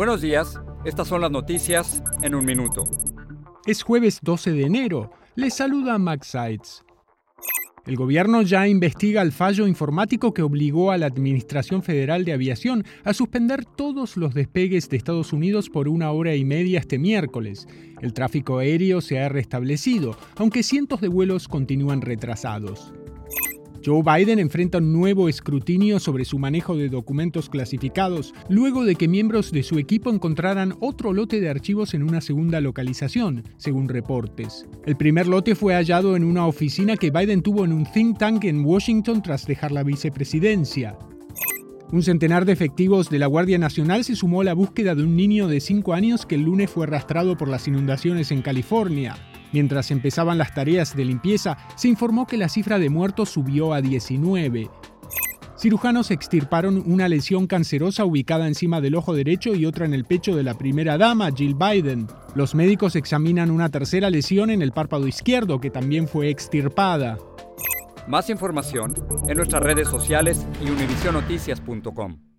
Buenos días, estas son las noticias en un minuto. Es jueves 12 de enero. Les saluda Max Seitz. El gobierno ya investiga el fallo informático que obligó a la Administración Federal de Aviación a suspender todos los despegues de Estados Unidos por una hora y media este miércoles. El tráfico aéreo se ha restablecido, aunque cientos de vuelos continúan retrasados. Joe Biden enfrenta un nuevo escrutinio sobre su manejo de documentos clasificados, luego de que miembros de su equipo encontraran otro lote de archivos en una segunda localización, según reportes. El primer lote fue hallado en una oficina que Biden tuvo en un think tank en Washington tras dejar la vicepresidencia. Un centenar de efectivos de la Guardia Nacional se sumó a la búsqueda de un niño de 5 años que el lunes fue arrastrado por las inundaciones en California. Mientras empezaban las tareas de limpieza, se informó que la cifra de muertos subió a 19. Cirujanos extirparon una lesión cancerosa ubicada encima del ojo derecho y otra en el pecho de la primera dama, Jill Biden. Los médicos examinan una tercera lesión en el párpado izquierdo que también fue extirpada. Más información en nuestras redes sociales y univisionoticias.com.